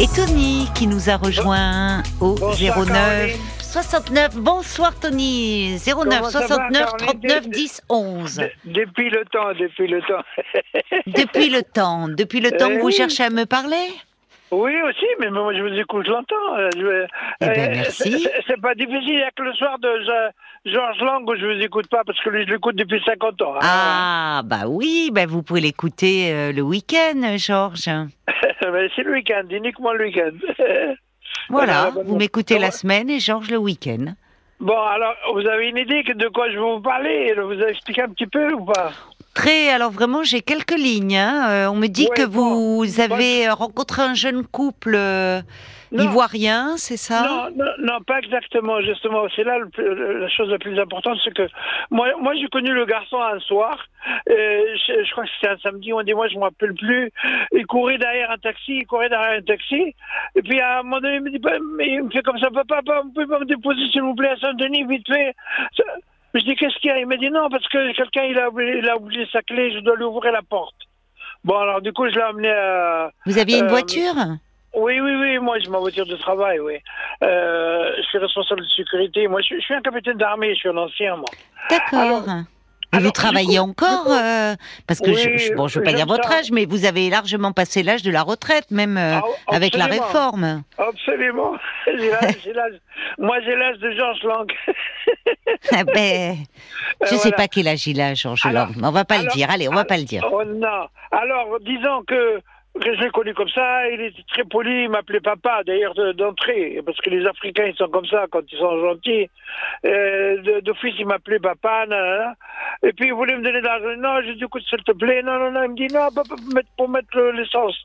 Et Tony qui nous a rejoint au Bonsoir, 09 Caroline. 69. Bonsoir Tony. 09 Comment ça va, 69 Caroline 39 10 11. De- depuis le temps, depuis le temps. Depuis le temps, depuis le temps que vous oui. cherchez à me parler? Oui, aussi, mais moi je vous écoute longtemps. euh, je- Eh ben, euh, merci. c'est- pas difficile, il n'y a que le soir de Je- Georges Lang je vous écoute pas parce que lui je l'écoute depuis 50 ans. hein. Ah, bah oui, bah vous pouvez l'écouter euh, le week-end, Georges. Mais c'est le week-end, uniquement le week-end. Voilà, vous m'écoutez la semaine et Georges le week-end. bon, alors, vous avez une idée de quoi je vais vous parler Vous avez expliqué un petit peu ou pas? Très, alors vraiment, j'ai quelques lignes. hein. Euh, on me dit Ouais, que bon, vous avez rencontré un jeune couple euh, Non. ivoirien, c'est ça? Non, non, non, pas exactement. Justement, c'est là le plus- le- la chose la plus importante, c'est que moi, moi, j'ai connu le garçon un soir. je, je crois que c'était un samedi ou un dimanche, je me rappelle plus. Il courait derrière un taxi, il courait derrière un taxi. Et puis à un moment donné, il me dit, mais il me fait comme ça, papa, papa, vous pouvez pas me déposer s'il vous plaît à Saint-Denis vite fait. Je dis qu'est-ce qu'il y a? Il m'a dit non parce que quelqu'un il a oublié, il a oublié sa clé, je dois lui ouvrir la porte. Bon alors du coup je l'ai amené à Vous aviez une Euh, voiture? Oui, oui, oui, moi j'ai ma voiture de travail, oui. Euh, je suis responsable de sécurité. Moi, je, suis- je suis un capitaine d'armée, je suis un ancien, moi. D'accord. alors- vous travaillez coup- encore euh, Parce que Oui, je- bon, je veux pas dire votre âge, mais vous avez largement passé l'âge de la retraite, même euh, Ah, avec la réforme. Absolument. Moi, j'ai l'âge de Georges Lang. Ah ben, je sais voilà. pas quel âge il a, Georges Lang. On va pas le dire. Allez, on va pas le dire. Oh non. Alors, disons que je l'ai connu comme ça, il était très poli, il m'appelait papa, d'ailleurs, de- d'entrée, parce que les Africains, ils sont comme ça quand ils sont gentils. Euh, D'office, il m'appelait papa, nanana. Et puis, il voulait me donner de l'argent. Non, j'ai dit, écoute, s'il te plaît, non, non, non. Il me dit, non, pour mettre, l'essence.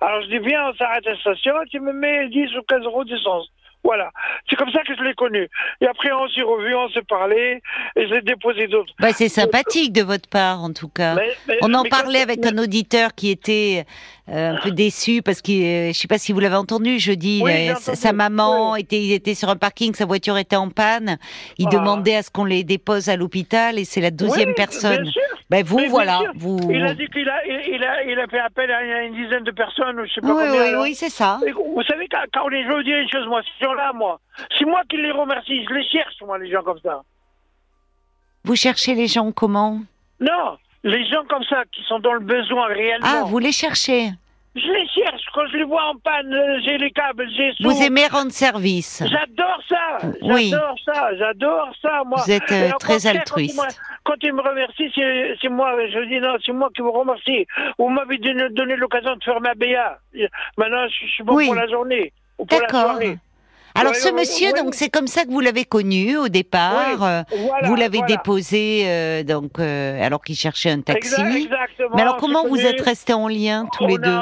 Alors, je dis, viens, on s'arrête à la station, tu me mets 10 ou 15 euros d'essence. Voilà. C'est comme ça que je l'ai connu. Et après, on s'est revus, on s'est parlé, et j'ai déposé d'autres. Bah, c'est sympathique de votre part, en tout cas. Mais- mais- On en parlait avec un auditeur qui était euh, un peu déçu parce que euh, je sais pas si vous l'avez entendu jeudi. Oui, entendu, sa maman oui. était, il était sur un parking, sa voiture était en panne. Il Ah. demandait à ce qu'on les dépose à l'hôpital et c'est la douzième Oui, personne. bien sûr. Ben vous Mais voilà, vous. Il a dit qu'il a, il, a, il a fait appel à une dizaine de personnes, je sais pas Oui, combien. oui, alors. oui, c'est ça. Vous savez, quand, quand je vais vous dire une chose, moi, ces gens-là, moi, c'est moi qui les remercie, je les cherche, moi, les gens comme ça. Vous cherchez les gens comment? Non, les gens comme ça, qui sont dans le besoin réellement. Ah, vous les cherchez. Je les cherche, quand je les vois en panne, euh, j'ai les câbles, j'ai. Vous aimez rendre service. J'adore ça, Oui. j'adore ça, j'adore ça, moi. Vous êtes, euh, très altruiste. Quand, il me- quand il me remercie, c'est moi, je dis non, c'est moi qui vous remercie. Vous m'avez donné, donné l'occasion de faire ma BA. Maintenant, je, je suis bon Oui. pour la journée, ou pour la D'accord. Alors ce monsieur, donc c'est comme ça que vous l'avez connu au départ. Oui, euh, voilà, vous l'avez voilà. déposé euh, donc euh, alors qu'il cherchait un taxi. Exact- exactement. Mais alors comment vous êtes restés en lien tous On les deux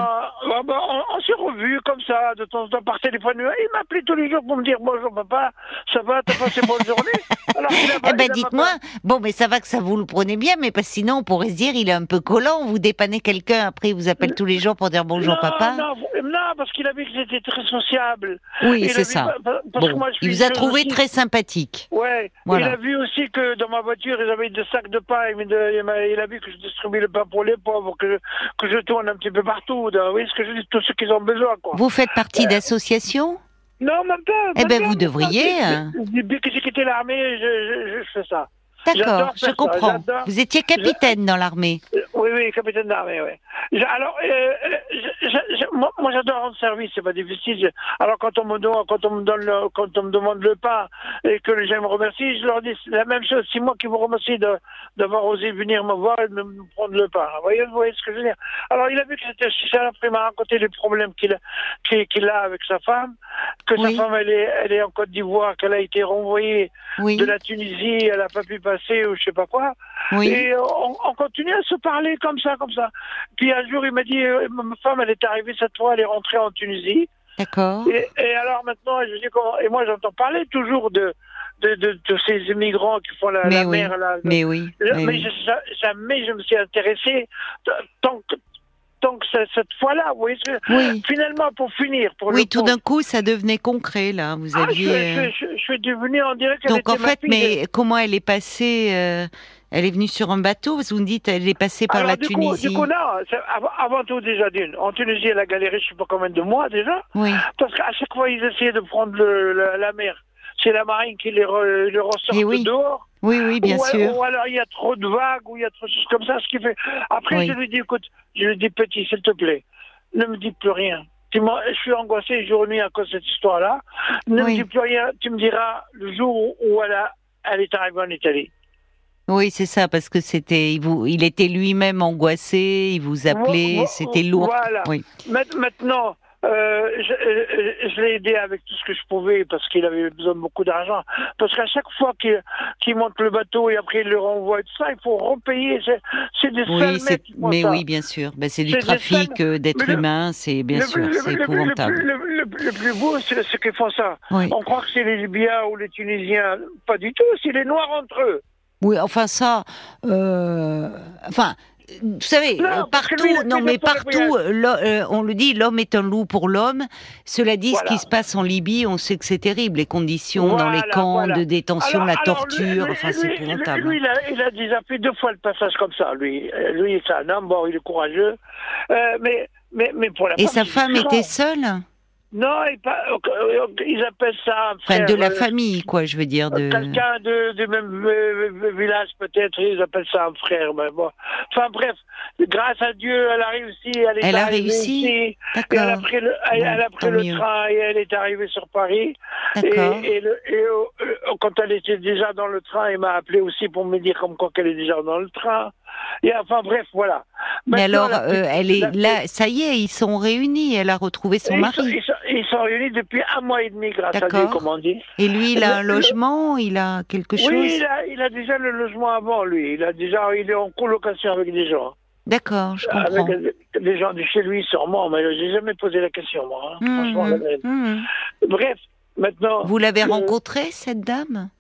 ah bah, on, on s'est revus comme ça, de temps en temps par téléphone. Il m'appelait tous les jours pour me dire bonjour papa, ça va, t'as passé une bonne journée Alors a pas- Eh ben dites-moi, bon mais ça va que ça vous le prenez bien, mais parce sinon on pourrait se dire il est un peu collant, vous dépannez quelqu'un, après il vous appelle tous les jours pour dire bonjour non, papa. Non, non, parce qu'il a vu que j'étais très sociable. Oui c'est ça. Parce que Bon, moi, je il vous a trouvé aussi. très sympathique. Ouais. Voilà. Il a vu aussi que dans ma voiture, ils avaient des sacs de pain. Il, a vu que je distribue le pain pour les pauvres, que je, que je tourne un petit peu partout. Vous voyez ce que je dis Tous ceux qui ont besoin, quoi. Vous faites partie d'associations Non, même pas. Eh pas, vous devriez, pas. hein. Depuis que j'ai quitté l'armée, je, je, je fais ça. D'accord, je comprends. Vous étiez capitaine dans l'armée. Oui, oui, capitaine d'armée, oui. Alors, euh, euh, je- je- je- moi, moi, j'adore rendre service, c'est pas difficile. Alors, quand on me donne, quand on me donne, le, quand on me demande le pain et que les gens me remercient, je leur dis la même chose. C'est moi qui vous remercie de d'avoir osé venir me voir et de me prendre le pain. Vous voyez, vous voyez ce que je veux dire? Alors, il a vu que social. Après, il m'a raconté les problèmes qu'il a, qu'il a avec sa femme, que Oui. sa femme, elle est, elle est en Côte d'Ivoire, qu'elle a été renvoyée Oui, de la Tunisie, elle a pas pu passer ou je sais pas quoi. oui. Et on, on continue à se parler comme ça, comme ça. Puis un jour, il m'a dit, euh, ma femme, elle est arrivée cette fois, elle est rentrée en Tunisie. D'accord. Et, et alors maintenant, je dis comment Et moi, j'entends parler toujours de, de, de, de ces immigrants qui font la, Mais la oui, mer. Là, Mais oui. Mais mais oui. je- ja- jamais je me suis intéressé tant que, ce- cette fois-là. Vous voyez Oui. Finalement, pour finir, pour Oui, le tout d'un coup, ça devenait concret, là. Vous Ah, aviez. euh, je, je, je suis devenu en direct. Donc, en fait, mais comment elle est passée euh, Elle est venue sur un bateau, vous me dites, elle est passée par Alors, la du coup, Tunisie. du coup, non, avant, tout, déjà d'une. En Tunisie, elle a galéré, je sais pas combien de mois déjà. Oui, Parce qu'à chaque fois, ils essayaient de prendre le- la, la mer. C'est la marine qui les, re- les ressort Eh oui, dehors. oui, oui, bien ou, sûr. ou alors il y a trop de vagues, ou il y a trop de choses comme ça, ce qui fait. Après, Oui. je lui dis, écoute, je lui dis, petit, s'il te plaît, ne me dis plus rien. Tu je suis angoissé jour et nuit à cause de cette histoire-là. Ne Oui. me dis plus rien. Tu me diras le jour où elle, a- elle est arrivée en Italie. Oui, c'est ça, parce que c'était, il, vous, il était lui-même angoissé, il vous appelait, c'était lourd. Voilà. Oui. Maintenant, euh, je, je l'ai aidé avec tout ce que je pouvais parce qu'il avait besoin de beaucoup d'argent. Parce qu'à chaque fois qu'il monte le bateau et après il le renvoie et tout ça, il faut repayer. C'est des Oui, mais ça. oui, bien sûr. Ben, c'est du trafic euh, d'êtres humains, c'est bien Le- sûr, c'est le- le- épouvantable. Le, le- le- le plus beau, c'est ceux qui font ça. Oui. On croit que c'est les Libyens ou les Tunisiens. Pas du tout, c'est les Noirs entre eux. Oui, enfin ça, euh, enfin, vous savez, Non, euh, partout, lui, non mais partout, euh, on le dit, l'homme est un loup pour l'homme. Cela dit, ce qui se passe en Libye, on sait que c'est terrible, les conditions dans les camps voilà. de détention, Alors- la alors, torture, lui- enfin c'est épouvantable. Lui, il, a, il a déjà fait deux fois le passage comme ça, lui. Lui, c'est un homme, bon, il est courageux. Euh, mais, mais, mais pour la Et sa femme était seule, Non, euh, ils appellent ça un enfin frère, de la euh, famille, quoi, je veux dire. De... Quelqu'un de, du même euh, euh, village, peut-être, ils appellent ça un frère. Mais bon. Enfin bref, grâce à Dieu, elle a réussi. Elle, est Elle a arrivée réussi ici, et elle a pris le, elle, Bon, elle a pris le train et elle est arrivée sur Paris. Et, d'accord. et, le- et, quand elle était déjà dans le train, elle m'a appelé aussi pour me dire comme quoi qu'elle est déjà dans le train. Et enfin bref, voilà. Mais alors, la- euh, elle est la- là, ça y est, ils sont réunis. Elle a retrouvé son sont, mari. ils, sont, ils sont réunis depuis un mois et demi grâce à Dieu, comme on dit. Et lui, il a un logement, il a quelque chose. Oui, il a, il a déjà le logement avant, lui. Il a déjà, il est en colocation avec des gens. D'accord, je comprends. Avec des gens de chez lui, sûrement, mais j'ai jamais posé la question, moi. hein. Mmh, Franchement, Gabriel. mmh. Bref, maintenant. Vous l'avez euh, rencontrée, cette dame?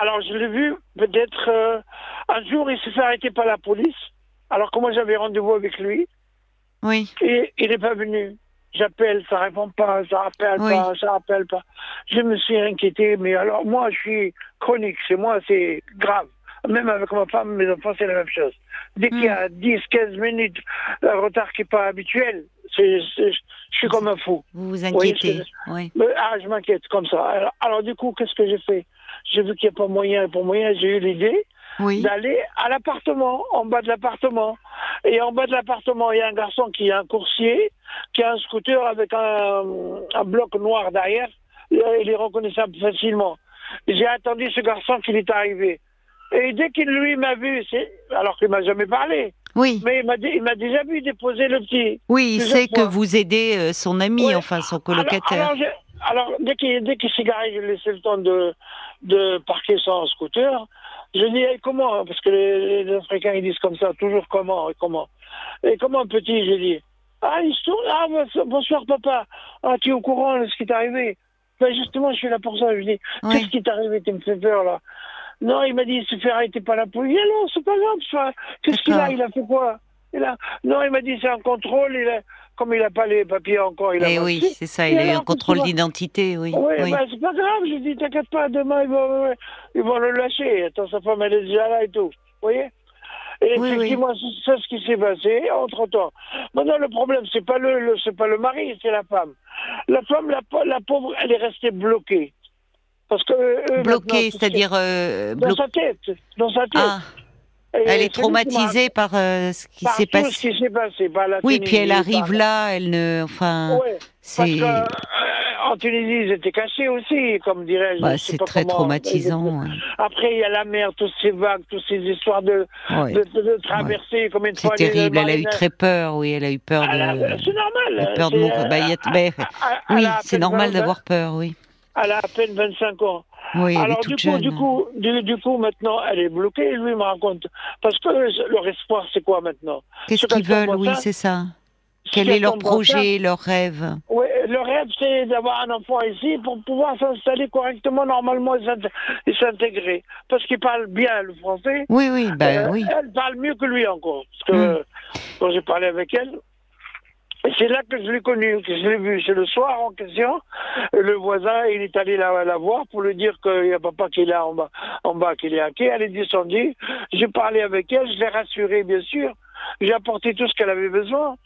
Alors, je l'ai vu, peut-être. euh, un jour, il s'est fait arrêter par la police, alors que moi, j'avais rendez-vous avec lui, Oui. et il n'est pas venu. J'appelle, ça répond pas, ça rappelle Oui. pas, ça rappelle pas. Je me suis inquiété, mais alors, moi, je suis chronique. Chez moi, c'est grave. Même avec ma femme, mes enfants, c'est la même chose. Dès qu'il y a 10, 15 minutes, un retard qui n'est pas habituel, c'est, c'est- je suis comme un fou. Vous vous inquiétez. Oui. Ah, je m'inquiète comme ça. Alors, alors, du coup, qu'est-ce que j'ai fait? J'ai vu qu'il n'y a pas moyen, et pour moyen, j'ai eu l'idée Oui. d'aller à l'appartement, en bas de l'appartement. Et en bas de l'appartement, il y a un garçon qui a un coursier, qui a un scooter avec un, un bloc noir derrière. Il est reconnaissable facilement. J'ai attendu ce garçon qu'il est arrivé. Et dès qu'il lui m'a vu, alors qu'il m'a jamais parlé, Oui. mais il m'a, dit- il m'a déjà vu déposer le petit. Oui, il sait que vous aidez euh, son ami, enfin son colocataire. alors, j'ai- alors, dès qu'il dès qu'il s'est garé, j'ai laissé le temps de, de parquer son scooter. Je dis, Eh, comment Parce que les, les Africains, ils disent comme ça, toujours comment et comment. Et comment, petit Je dis, ah, il se tourne, ah, bonsoir, papa. Ah, tu es au courant de ce qui t'est arrivé? Ben, Justement, je suis là pour ça. Je dis, qu'est-ce qui t'est arrivé? Tu me fais peur, là. Non, il m'a dit, il se fait arrêter par la police. Ah non, c'est pas grave. Qu'est-ce qu'il a? Il a fait quoi? Il a... Non, il m'a dit, c'est un contrôle. Il a... Comme il n'a pas les papiers encore, il a Eh oui, c'est ça, Et il a eu un contrôle d'identité, oui. Oui, oui. ben, c'est pas grave, je dis, t'inquiète pas, demain, ils vont, ils vont le lâcher. Attends, sa femme, elle est déjà là et tout. Vous voyez? Et Oui, effectivement, c'est ça ce qui s'est passé entre-temps. Maintenant, le problème, c'est pas le, le- c'est pas le mari, c'est la femme. La femme, la, la pauvre, elle est restée bloquée. Parce que... eux, maintenant, Bloqué, tout ce c'est-à-dire euh, Dans blo- sa tête, dans sa tête. Ah, elle est traumatisée par euh, ce qui s'est ce passé. qui s'est passé, par la Oui, puis elle arrive par- là, elle ne, enfin, Ouais. C'est, euh, en Tunisie, ils étaient cachés aussi, comme dirais-je. bah, c'est très comment- traumatisant. Après, il y a la mer, toutes ces vagues, toutes ces histoires de, Ouais. de, C'est terrible. Elle a eu très peur. Oui, elle a eu peur Elle a- de. C'est normal. elle a peur de mourir. Bah, a- bah, oui, c'est normal 20 d'avoir peur. Oui. Elle a à peine 25 ans. Oui, elle Alors est du toute coup, jeune. du coup, du, du coup, maintenant, elle est bloquée. Et lui me raconte parce que leur espoir, c'est quoi maintenant? Qu'est-ce qu'ils veulent Oui, c'est ça. Quel est leur projet, leur rêve Oui, le rêve, c'est d'avoir un enfant ici pour pouvoir s'installer correctement, normalement, et s'int- et s'intégrer. Parce qu'il parle bien le français. Oui, oui, bah Euh, oui. Elle parle mieux que lui encore. Parce que Hmm. quand j'ai parlé avec elle, c'est là que je l'ai connu, que je l'ai vu. C'est le soir en question. Le voisin, il est allé la, voir pour lui dire qu'il n'y a papa qui est là en bas, en bas qu'il est hacké. Elle est descendue. J'ai parlé avec elle, je l'ai rassurée, bien sûr. J'ai apporté tout ce qu'elle avait besoin.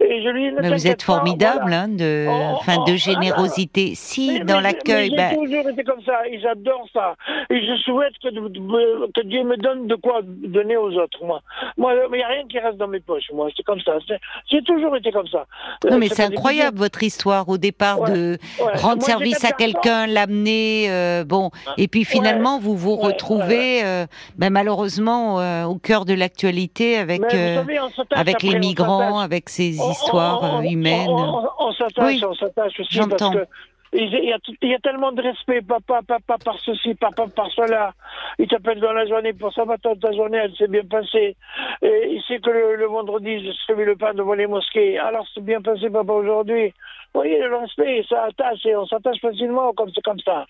Et je lui ai dit, Mais vous êtes formidable, hein, de, Oh, enfin, oh, de oh, générosité. Si, Mais- dans l'accueil, mais bah, J'ai toujours été comme ça, et j'adore ça. Et je souhaite que, que Dieu me donne de quoi donner aux autres, moi. Moi, il n'y a rien qui reste dans mes poches, moi. C'est comme ça. C'est- J'ai toujours été comme ça. non, Euh, mais c'est incroyable votre histoire au départ Ouais. de. Ouais. rendre Moi, service à quelqu'un, l'amener, euh, bon, et puis finalement vous vous retrouvez, euh, ben, malheureusement euh, au cœur de l'actualité avec euh, savez, avec les migrants, avec ces histoires on- on- euh, humaines. On, on- on s'attache, Oui. on s'attache aussi parce que il y, a, tout- il y a tellement de respect, papa, papa par ceci, papa par cela. Il t'appelle dans la journée pour ça, va ta journée, elle s'est bien passée. Et il sait que le, le vendredi, je servi le pain devant les mosquées. Alors c'est bien passé, papa, aujourd'hui. Vous voyez, le respect, ça attache et on s'attache facilement comme c'est comme ça.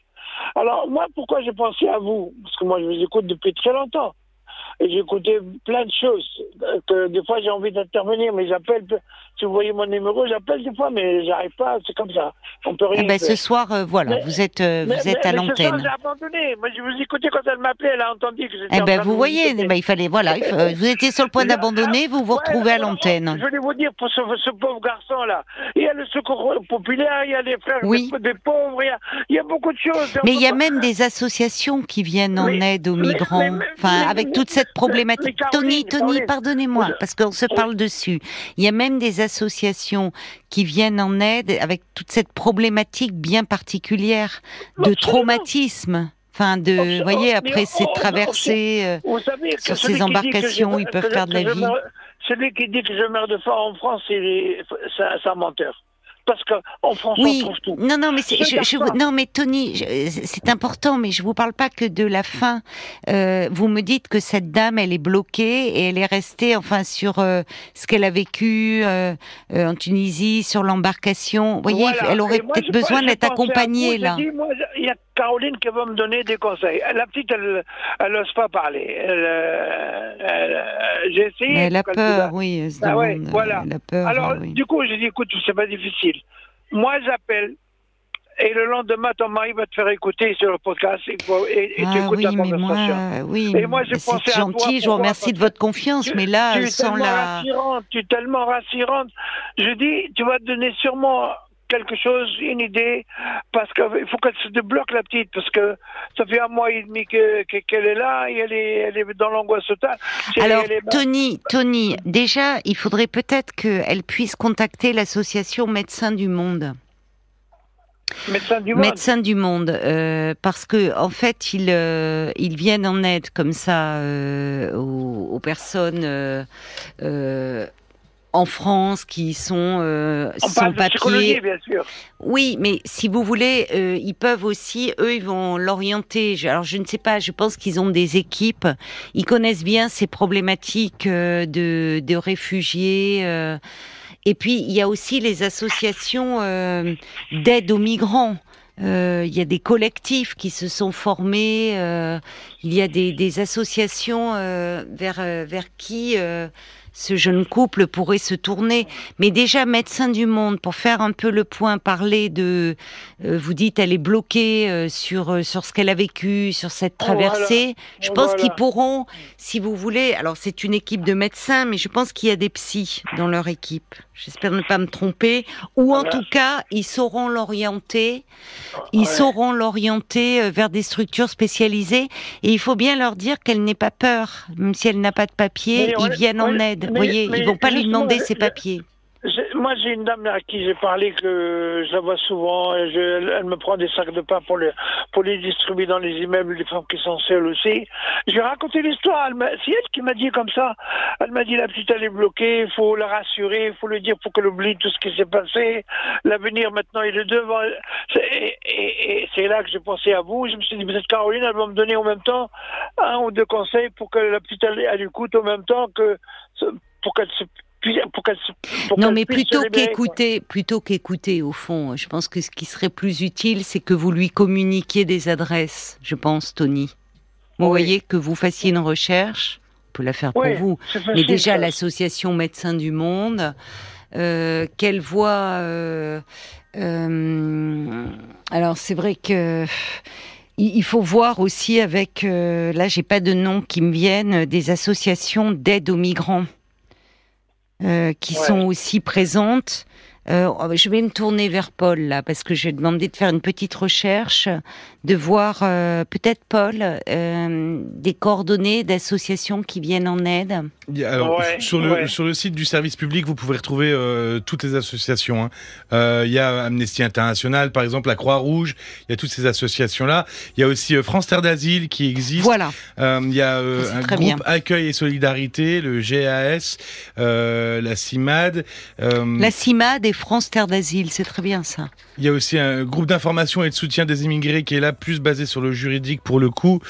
Alors moi, pourquoi j'ai pensé à vous? Parce que moi, je vous écoute depuis très longtemps. Et j'ai écouté plein de choses. euh, Que des fois j'ai envie d'intervenir, mais j'appelle. Si vous voyez mon numéro, j'appelle des fois, mais j'arrive pas. C'est comme ça. On peut rien Eh ben, ce soir, euh, voilà, Mais- vous êtes, euh, Mais- vous êtes mais- à l'antenne. J'ai abandonné. Moi, je vous écoutais quand elle m'appelait. Elle a entendu que j'étais. Eh en ben, vous voyez, il fallait, voilà, il vous étiez sur le point Là, d'abandonner, vous vous Ouais, retrouvez à l'antenne. Je voulais vous dire pour ce, ce pauvre garçon-là. Il y a le secours populaire, il y a les frères Oui. des, des pauvres, il y a, il y a beaucoup de choses. Mais il y a même des associations qui viennent en aide aux migrants. enfin, avec toute cette problématique. Tony, Tony, pardonnez-moi, parce qu'on se parle dessus. Il y a même des associations qui viennent en aide avec toute cette problématique bien particulière de traumatisme. Enfin, de, vous voyez, après on- cette on- traversée. euh, Sur ces embarcations, ils peuvent de la vie. celui qui dit que je meurs de faim en France, c'est un menteur. Parce qu'en France, Oui, on trouve tout. non, non, mais c'est, Je je, non, mais Tony, c'est important, mais je vous parle pas que de la fin. Euh, vous me dites que cette dame, elle est bloquée et elle est restée, enfin, sur euh, ce qu'elle a vécu euh, euh, en Tunisie, sur l'embarcation. Vous voyez, Voilà. elle aurait peut-être besoin d'être accompagnée là. dit, moi, il y a Caroline qui va me donner des conseils. La petite, elle, elle n'ose pas parler. Elle, euh, elle, euh, j'ai essayé. Mais elle a peur, oui. Elle Ah ouais, voilà. Elle a peur. Alors, oui. du coup, j'ai dit, écoute, c'est pas difficile. Moi, j'appelle. Et le lendemain, ton mari va te faire écouter sur le podcast et, et, et tu Ah écoutes oui, la mais moi, conversation. oui, Et moi, j'ai mais c'est pensé à toi, gentil. je vous remercie de votre confiance, tu- mais là, tu es sans tellement la. rassurante, tu es tellement rassurante. Je dis, tu vas te donner sûrement quelque chose, une idée, parce qu'il faut qu'elle se débloque la petite, parce que ça fait un mois et demi que- que- qu'elle est là et elle est, elle est dans l'angoisse totale. Alors, est- Tony, Tony, déjà, il faudrait peut-être qu'elle puisse contacter l'association Médecins du Monde. médecin du monde. Médecins du Monde, euh, parce que en fait, ils, euh, ils viennent en aide comme ça euh, aux, aux personnes en France qui sont euh, On sans parle de psychologie, papier. bien sûr. Oui, mais si vous voulez, euh, ils peuvent aussi, eux, ils vont l'orienter. Alors, je ne sais pas, je pense qu'ils ont des équipes. Ils connaissent bien ces problématiques euh, de, de réfugiés. euh. Et puis, il y a aussi les associations d'aide aux migrants. Euh, il y a des collectifs qui se sont formés. euh, il y a des, des associations euh, vers, vers qui ce jeune couple pourrait se tourner. Mais déjà, Médecins du Monde, pour faire un peu le point, parler de, euh, vous dites, elle est bloquée euh, sur euh, sur ce qu'elle a vécu, sur cette traversée. Je pense Voilà. qu'ils pourront, si vous voulez. Alors, c'est une équipe de médecins, mais je pense qu'il y a des psys dans leur équipe. J'espère ne pas me tromper. Ou en Voilà. tout cas, ils sauront l'orienter. Ils Ouais. sauront l'orienter euh, vers des structures spécialisées. Et il faut bien leur dire qu'elle n'ait pas peur, même si elle n'a pas de papier. Mais ils viennent en aide. Vous voyez, ils vont pas lui demander ses papiers. J'ai- Moi, j'ai une dame à qui j'ai parlé que je la vois souvent. Elle me prend des sacs de pain pour les, les distribuer dans les immeubles des femmes qui sont seules aussi. Je lui ai raconté l'histoire. C'est elle qui m'a dit comme ça. Elle m'a dit la petite, elle est bloquée. Il faut la rassurer. Il faut lui dire pour qu'elle oublie tout ce qui s'est passé. L'avenir, maintenant, il est devant. Et c'est là que j'ai pensé à vous. Je me suis dit, peut-être Caroline, elle va me donner en même temps un ou deux conseils pour que la petite, elle, elle écoute en même temps que pour qu'elle se pour qu'elle se- pour Non, qu'elle mais plutôt libérer, quoi. qu'écouter, plutôt qu'écouter, au fond, je pense que ce qui serait plus utile, c'est que vous lui communiquiez des adresses, je pense, Tony. Vous Oui. voyez que vous fassiez une recherche, on peut la faire pour vous, mais déjà ça. l'association Médecins du Monde, qu'elle voit. alors c'est vrai que il faut voir aussi avec, là j'ai pas de nom qui me viennent, des associations d'aide aux migrants qui sont aussi présentes. Euh, je vais me tourner vers Paul là parce que j'ai demandé de faire une petite recherche, de voir euh, peut-être Paul euh, des coordonnées d'associations qui viennent en aide. Alors sur le sur le site du service public, vous pouvez retrouver toutes les associations. Hein. Il y a Amnesty International, par exemple, la Croix Rouge. Il y a toutes ces associations là. Il y a aussi France Terre d'Asile qui existe. Voilà. Il y a un groupe Accueil et Solidarité, le GAS, la CIMAD. la CIMAD est France Terre d'Asile, c'est très bien ça. Il y a aussi un groupe d'information et de soutien des immigrés qui est là, plus basé sur le juridique pour le coup.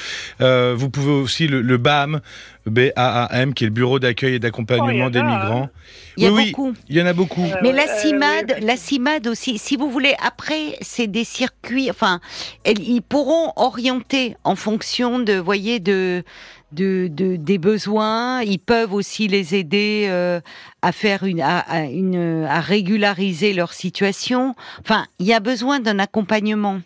Euh, vous pouvez aussi le, BAM, B-A-A-M, qui est le Bureau d'accueil et d'accompagnement oh, des migrants. Il y a beaucoup. il y en a beaucoup. Mais la CIMAD, la CIMAD aussi, si vous voulez, après, c'est des circuits, enfin, ils pourront orienter en fonction de, voyez, de, de, des besoins. Ils peuvent aussi les aider euh, à faire une à, une à régulariser leur situation. Enfin, il y a besoin d'un accompagnement.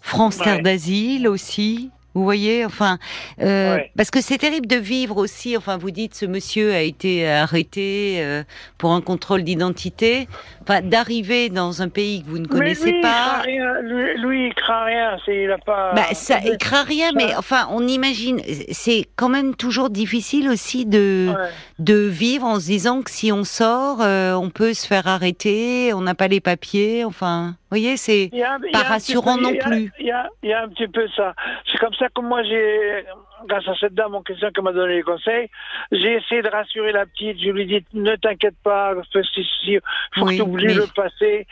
France Terre d'Asile aussi. Vous voyez, enfin, euh, parce que c'est terrible de vivre aussi. Enfin, vous dites, ce monsieur a été arrêté euh, pour un contrôle d'identité. Enfin, d'arriver dans un pays que vous ne connaissez pas. Il rien. Lui, il craint rien. Il a pas. Bah, ça, il craint rien, mais enfin, on imagine. C'est quand même toujours difficile aussi de de vivre en se disant que si on sort, euh, on peut se faire arrêter, on n'a pas les papiers. Enfin, vous voyez, c'est pas rassurant non plus. Il y a, y a un petit peu ça. C'est comme ça que moi j'ai grâce à cette dame en question qui m'a donné les conseils, j'ai essayé de rassurer la petite. Je lui ai dit ne t'inquiète pas, il faut que tu oublies le passé.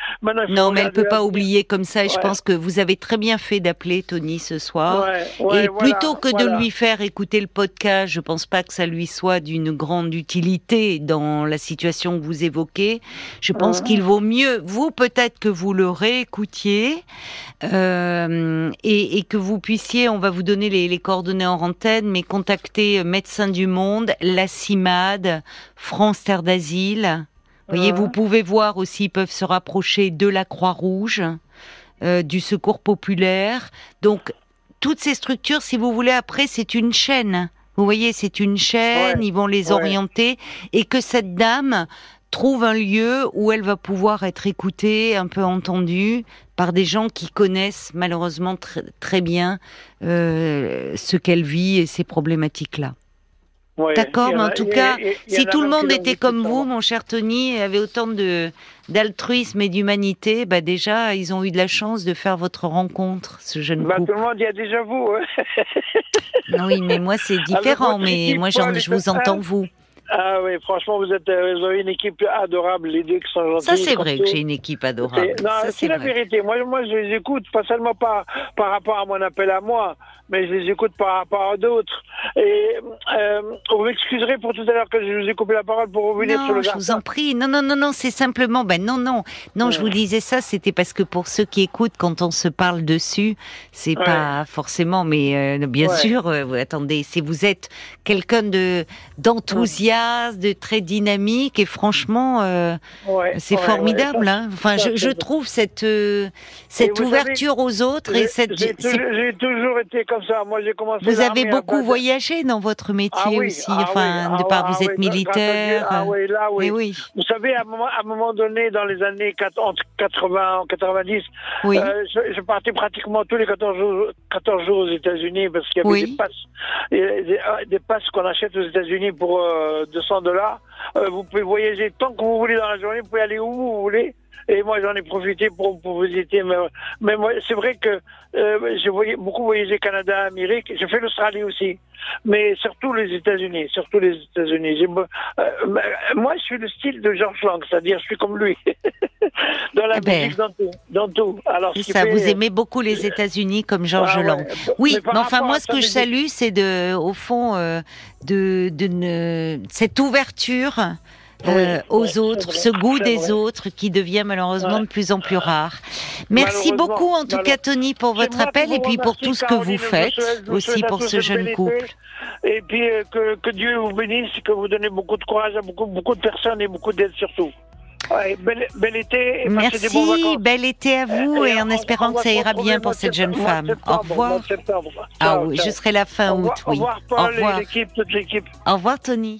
non, mais elle peut pas oublier comme ça. Et je pense que vous avez très bien fait d'appeler Tony ce soir. et plutôt que de lui faire écouter le podcast, je pense pas que ça lui soit d'une grande utilité dans la situation que vous évoquez. Je pense qu'il vaut mieux, vous peut-être que vous le réécoutiez euh, et, que vous puissiez, on va vous donner les, les coordonnées en rentrée mais contactez euh, Médecins du Monde, la CIMAD, France Terre d'Asile. Voyez, vous pouvez voir aussi, ils peuvent se rapprocher de la Croix-Rouge, euh, du Secours populaire. Donc, toutes ces structures, si vous voulez, après, c'est une chaîne. Vous voyez, c'est une chaîne, ils vont les orienter. Et que cette dame trouve un lieu où elle va pouvoir être écoutée, un peu entendue par des gens qui connaissent malheureusement très bien euh, ce qu'elle vit et ces problématiques-là. D'accord, mais en tout cas, si tout le monde était comme vous, mon cher Tony, et avait autant de d'altruisme et d'humanité, bah déjà, ils ont eu de la chance de faire votre rencontre, ce jeune bah, couple. Tout le monde, il y a déjà vous. Hein. oui, mais moi, c'est différent, mais moi, je vous entends, vous. Ah oui, franchement, vous, êtes, euh, vous avez une équipe adorable, les deux qui sont gentils. Ça, c'est vrai que j'ai une équipe adorable. Non, c'est la vérité. Moi, moi, je les écoute, pas seulement par, par rapport à mon appel à moi, mais je les écoute par rapport à d'autres. Et euh, vous m'excuserez pour tout à l'heure que je vous ai coupé la parole pour revenir sur le je vous en prie. Non, non, non, non, c'est simplement, ben non, non, non, je vous disais ça, c'était parce que pour ceux qui écoutent, quand on se parle dessus, c'est pas forcément, mais euh, bien sûr, euh, vous attendez, si vous êtes quelqu'un de d'enthousiaste, de très dynamique, et franchement, euh, c'est formidable. Hein. Enfin, je, je, trouve cette cette ouverture aux autres et cette. J'ai toujours été comme ça. Moi, j'ai commencé. Vous avez beaucoup voyagé dans votre métier ah aussi, ah enfin, de ah par vous êtes militaire. Ah oui, là, oui. oui. Vous savez, à un, moment, à un moment donné, dans les années 80 et 90, oui. euh, je, je, partais pratiquement tous les 14 jours, 14 jours aux États-Unis parce qu'il y avait des passes, des, des passes qu'on achète aux États-Unis pour 200 euh, dollars. Euh, vous pouvez voyager tant que vous voulez dans la journée, vous pouvez aller où vous voulez. Et moi, j'en ai profité pour, pour visiter. Mais, mais moi, c'est vrai que euh, j'ai beaucoup voyagé Canada, Amérique. J'ai fait l'Australie aussi. Mais surtout les États-Unis. Surtout les États-Unis. Euh, moi, je suis le style de George Lang, c'est-à-dire je suis comme lui. dans la eh ben, musique, dans tout. Dans tout. Alors, ça, vous aimez beaucoup les États-Unis comme George ah Lang. Oui, mais, enfin, moi, ce que je salue, c'est de, au fond, euh, de, de cette ouverture euh, aux autres, ce goût des autres qui devient malheureusement de plus en plus rare. Merci beaucoup en tout cas Tony pour votre appel et puis pour tout ce que vous faites, aussi pour ce jeune couple. Et puis euh, que, que, Dieu vous bénisse, que vous donnez beaucoup de courage à beaucoup, beaucoup de personnes et beaucoup d'aide surtout. Ouais, bel, bel été. Merci, bel été à vous et, en espérant que ça ira bien pour cette jeune femme. Au revoir. Ah oui, je serai la fin août, oui. Au revoir, Paul et l'équipe, toute l'équipe. Au revoir, Tony.